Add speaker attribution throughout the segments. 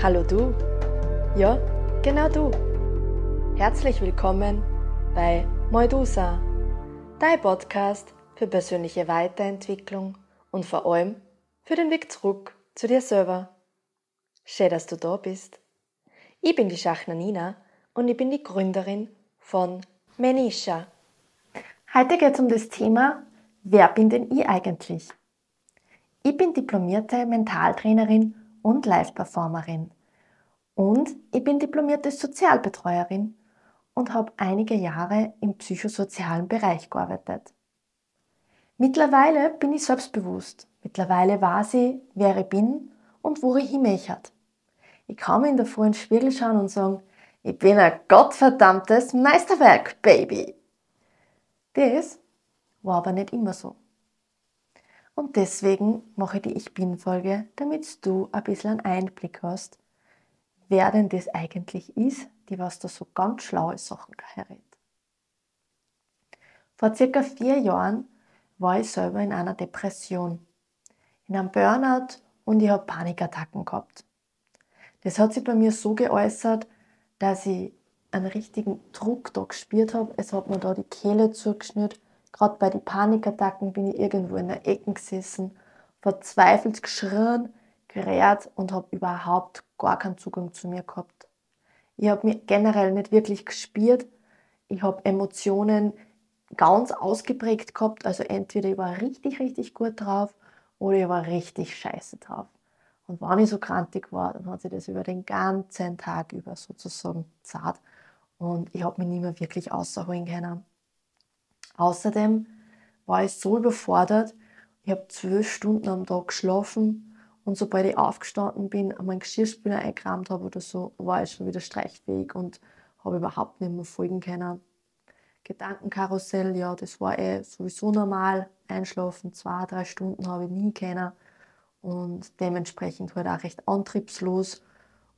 Speaker 1: Hallo du. Ja, genau du. Herzlich willkommen bei Moidusa, dein Podcast für persönliche Weiterentwicklung und vor allem für den Weg zurück zu dir selber. Schön, dass du da bist. Ich bin die Schachner Nina und ich bin die Gründerin von Menisha. Heute geht es um das Thema, wer bin denn ich eigentlich? Ich bin diplomierte Mentaltrainerin und Live-Performerin. Und ich bin diplomierte Sozialbetreuerin und habe einige Jahre im psychosozialen Bereich gearbeitet. Mittlerweile bin ich selbstbewusst. Mittlerweile weiß ich, wer ich bin und wo ich hinmöchte. Ich kann mir in der Früh in Spiegel schauen und sagen, ich bin ein gottverdammtes Meisterwerk, Baby. Das war aber nicht immer so. Und deswegen mache ich die Ich Bin-Folge, damit du ein bisschen einen Einblick hast, wer denn das eigentlich ist, die was da so ganz schlaue Sachen herrät. Vor circa vier Jahren war ich selber in einer Depression, in einem Burnout und ich habe Panikattacken gehabt. Das hat sich bei mir so geäußert, dass ich einen richtigen Druck da gespürt habe. Es hat mir da die Kehle zugeschnürt Gerade bei den Panikattacken bin ich irgendwo in der Ecke gesessen, verzweifelt geschrien, gerät und habe überhaupt gar keinen Zugang zu mir gehabt. Ich habe mich generell nicht wirklich gespürt. Ich habe Emotionen ganz ausgeprägt gehabt. Also entweder ich war richtig, richtig gut drauf oder ich war richtig scheiße drauf. Und wenn ich so krantig war, dann hat sich das über den ganzen Tag über sozusagen zart. Und ich habe mich nicht mehr wirklich außerholen können. Außerdem war ich so überfordert, ich habe zwölf Stunden am Tag geschlafen und sobald ich aufgestanden bin, meinen Geschirrspüler eingekramt habe oder so, war ich schon wieder streichfähig und habe überhaupt nicht mehr folgen können. Gedankenkarussell, ja, das war eh sowieso normal. Einschlafen, zwei, drei Stunden habe ich nie können und dementsprechend halt auch recht antriebslos.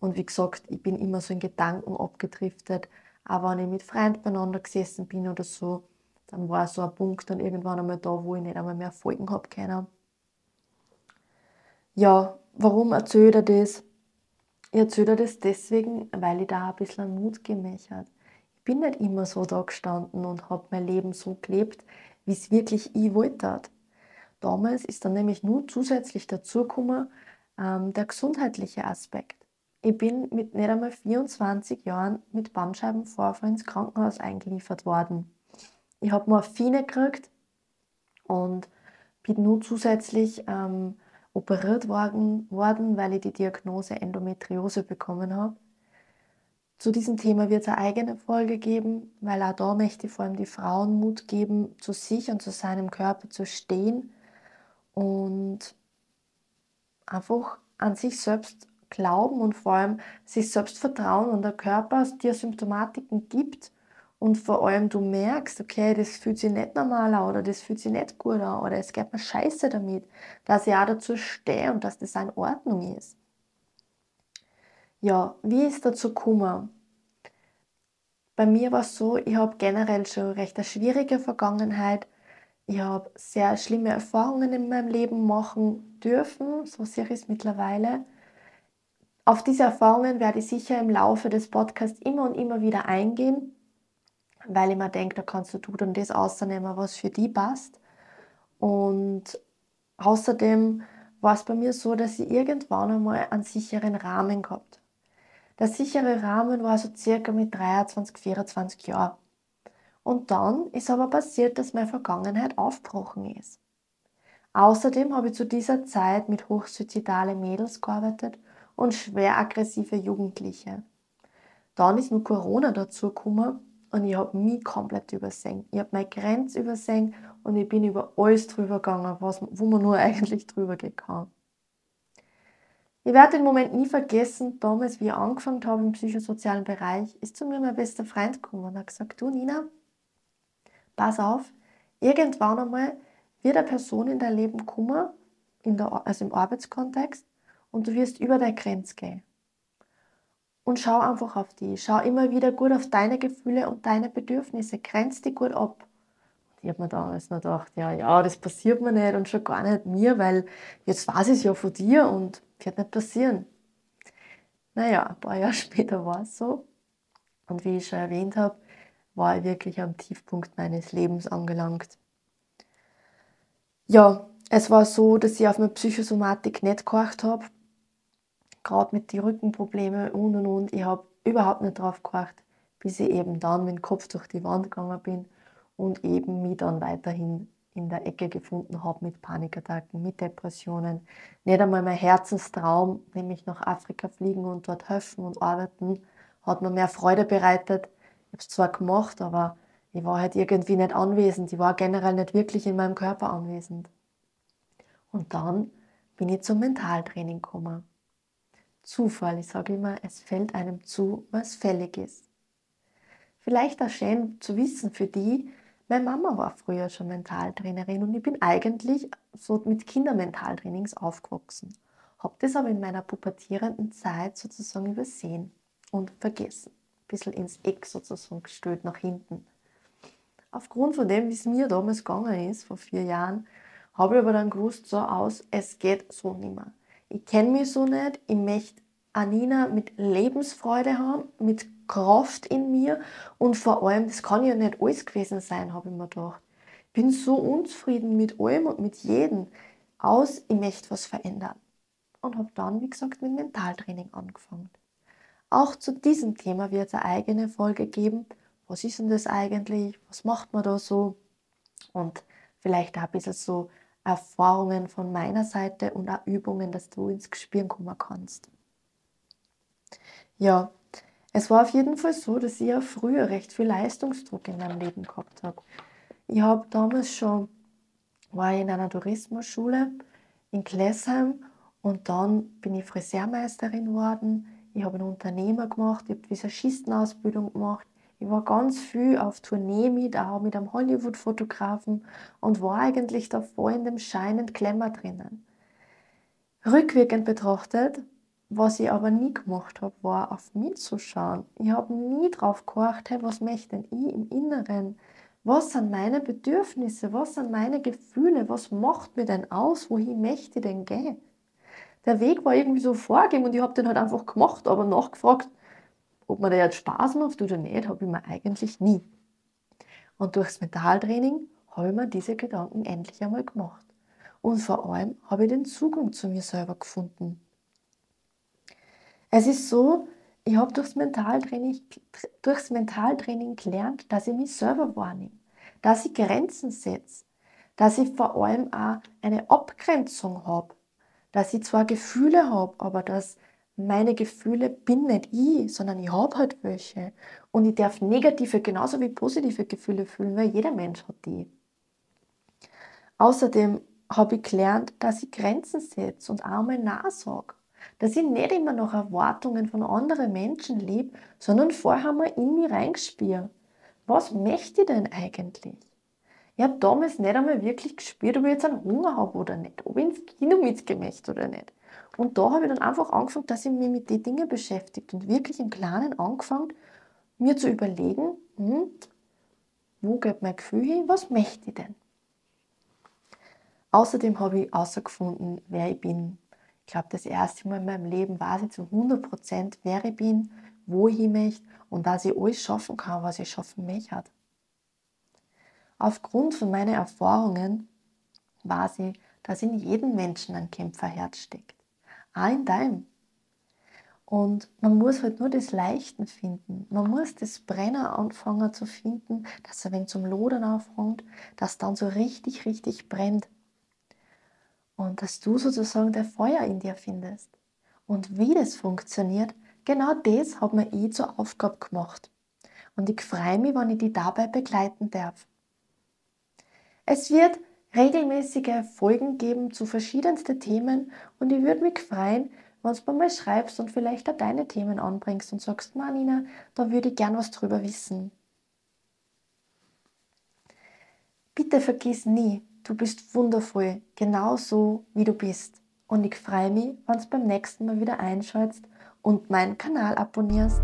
Speaker 1: Und wie gesagt, ich bin immer so in Gedanken abgedriftet, auch wenn ich mit Freunden beieinander gesessen bin oder so, dann war so ein Punkt dann irgendwann einmal da, wo ich nicht einmal mehr folgen habe können. Ja, warum erzähle ich dir das? Ich erzähle das deswegen, weil ich da ein bisschen Mut gemächt habe. Ich bin nicht immer so da gestanden und habe mein Leben so gelebt, wie es wirklich ich wollte. Damals ist dann nämlich nur zusätzlich dazugekommen ähm, der gesundheitliche Aspekt. Ich bin mit nicht einmal 24 Jahren mit Bandscheibenvorfall ins Krankenhaus eingeliefert worden. Ich habe Morphine gekriegt und bin nur zusätzlich ähm, operiert worden, worden, weil ich die Diagnose Endometriose bekommen habe. Zu diesem Thema wird es eine eigene Folge geben, weil auch da möchte ich vor allem die Frauen Mut geben, zu sich und zu seinem Körper zu stehen und einfach an sich selbst glauben und vor allem sich selbst vertrauen und der Körper dir Symptomatiken gibt und vor allem du merkst, okay, das fühlt sich nicht normal an oder das fühlt sich nicht gut an oder es geht mir scheiße damit, dass ich auch dazu stehe und dass das in Ordnung ist. Ja, wie ist dazu gekommen? Bei mir war es so, ich habe generell schon recht eine schwierige Vergangenheit. Ich habe sehr schlimme Erfahrungen in meinem Leben machen dürfen, so sehe ich es mittlerweile. Auf diese Erfahrungen werde ich sicher im Laufe des Podcasts immer und immer wieder eingehen weil ich mir denke, da kannst du dann das ausnehmen, was für die passt. Und außerdem war es bei mir so, dass ich irgendwann einmal einen sicheren Rahmen gehabt. Der sichere Rahmen war so circa mit 23, 24 Jahren. Und dann ist aber passiert, dass meine Vergangenheit aufgebrochen ist. Außerdem habe ich zu dieser Zeit mit hochsuizidale Mädels gearbeitet und schwer aggressive Jugendliche. Dann ist nur Corona dazu gekommen und ich habe mich komplett übersehen. Ich habe meine Grenze übersehen und ich bin über alles drüber gegangen, was, wo man nur eigentlich drüber gehen kann. Ich werde den Moment nie vergessen, damals, wie ich angefangen habe im psychosozialen Bereich, ist zu mir mein bester Freund gekommen und hat gesagt, du Nina, pass auf, irgendwann einmal wird eine Person in dein Leben kommen, in der, also im Arbeitskontext, und du wirst über deine Grenze gehen und schau einfach auf die. Schau immer wieder gut auf deine Gefühle und deine Bedürfnisse. Grenz die gut ab. Und ich habe mir damals noch gedacht, ja, ja, das passiert mir nicht und schon gar nicht mir, weil jetzt weiß ich es ja von dir und wird nicht passieren. Naja, ein paar Jahre später war es so. Und wie ich schon erwähnt habe, war ich wirklich am Tiefpunkt meines Lebens angelangt. Ja, es war so, dass ich auf meine Psychosomatik nicht gehorcht habe. Gerade mit den Rückenproblemen und und und. Ich habe überhaupt nicht drauf gehorcht, bis ich eben dann mit dem Kopf durch die Wand gegangen bin und eben mich dann weiterhin in der Ecke gefunden habe mit Panikattacken, mit Depressionen. Nicht einmal mein Herzenstraum, nämlich nach Afrika fliegen und dort helfen und arbeiten, hat mir mehr Freude bereitet. Ich habe es zwar gemacht, aber ich war halt irgendwie nicht anwesend. Ich war generell nicht wirklich in meinem Körper anwesend. Und dann bin ich zum Mentaltraining gekommen. Zufall, ich sage immer, es fällt einem zu, was fällig ist. Vielleicht auch schön zu wissen für die, meine Mama war früher schon Mentaltrainerin und ich bin eigentlich so mit Kindermentaltrainings aufgewachsen. Habe das aber in meiner pubertierenden Zeit sozusagen übersehen und vergessen. Ein bisschen ins Eck sozusagen gestellt, nach hinten. Aufgrund von dem, wie es mir damals gegangen ist, vor vier Jahren, habe ich aber dann gewusst, so aus, es geht so nicht mehr. Ich kenne mich so nicht, ich möchte Anina mit Lebensfreude haben, mit Kraft in mir und vor allem, das kann ja nicht alles gewesen sein, habe ich mir gedacht. Ich bin so unzufrieden mit allem und mit jedem. Aus, ich möchte was verändern. Und habe dann, wie gesagt, mit Mentaltraining angefangen. Auch zu diesem Thema wird es eine eigene Folge geben. Was ist denn das eigentlich? Was macht man da so? Und vielleicht auch ein bisschen so Erfahrungen von meiner Seite und auch Übungen, dass du ins Gespür kommen kannst. Ja, es war auf jeden Fall so, dass ich ja früher recht viel Leistungsdruck in meinem Leben gehabt habe. Ich habe damals schon, war ich in einer Tourismusschule in Klessheim und dann bin ich Friseurmeisterin geworden. Ich habe einen Unternehmer gemacht, ich habe Visagistenausbildung gemacht. Ich war ganz viel auf Tournee mit, auch mit einem Hollywood-Fotografen und war eigentlich da voll in dem Schein und Klemmer drinnen. Rückwirkend betrachtet was ich aber nie gemacht habe, war auf mich zu schauen. Ich habe nie drauf geachtet, hey, was möchte denn ich im Inneren? Was sind meine Bedürfnisse? Was sind meine Gefühle? Was macht mir denn aus? Wohin möchte ich denn gehen? Der Weg war irgendwie so vorgegeben und ich habe den halt einfach gemacht, aber nachgefragt, ob mir der jetzt Spaß macht oder nicht, habe ich mir eigentlich nie. Und durchs Mentaltraining habe ich mir diese Gedanken endlich einmal gemacht. Und vor allem habe ich den Zugang zu mir selber gefunden. Es ist so, ich habe durchs Mentaltraining, durchs Mentaltraining gelernt, dass ich mich selber wahrnehme, dass ich Grenzen setze, dass ich vor allem auch eine Abgrenzung habe, dass ich zwar Gefühle habe, aber dass meine Gefühle bin nicht ich, sondern ich habe halt welche. Und ich darf negative genauso wie positive Gefühle fühlen, weil jeder Mensch hat die. Außerdem habe ich gelernt, dass ich Grenzen setze und auch mal nachsage dass ich nicht immer noch Erwartungen von anderen Menschen lebe, sondern vorher mal in mich reingespiele. Was möchte ich denn eigentlich? Ich habe damals nicht einmal wirklich gespürt, ob ich jetzt einen Hunger habe oder nicht, ob ich ins Kino mitgehen möchte oder nicht. Und da habe ich dann einfach angefangen, dass ich mich mit den Dingen beschäftigt und wirklich im Kleinen angefangen, mir zu überlegen, hm, wo geht mein Gefühl hin, was möchte ich denn? Außerdem habe ich herausgefunden, wer ich bin, ich glaube, das erste Mal in meinem Leben weiß ich zu 100 Prozent, wer ich bin, wo ich möchte und dass ich alles schaffen kann, was ich schaffen möchte. Aufgrund von meinen Erfahrungen weiß ich, dass in jedem Menschen ein Kämpferherz steckt. Auch in deinem. Und man muss halt nur das Leichten finden. Man muss das Brenner anfangen zu finden, dass er wenn zum Lodern aufhängt, dass dann so richtig, richtig brennt und dass du sozusagen der Feuer in dir findest. Und wie das funktioniert, genau das hat mir ich zur Aufgabe gemacht. Und ich freue mich, wenn ich dich dabei begleiten darf. Es wird regelmäßige Folgen geben zu verschiedensten Themen und ich würde mich freuen, wenn du mal schreibst und vielleicht auch deine Themen anbringst und sagst, Manina, da würde ich gern was drüber wissen. Bitte vergiss nie, Du bist wundervoll, genauso wie du bist. Und ich freue mich, wenn du beim nächsten Mal wieder einschaltest und meinen Kanal abonnierst.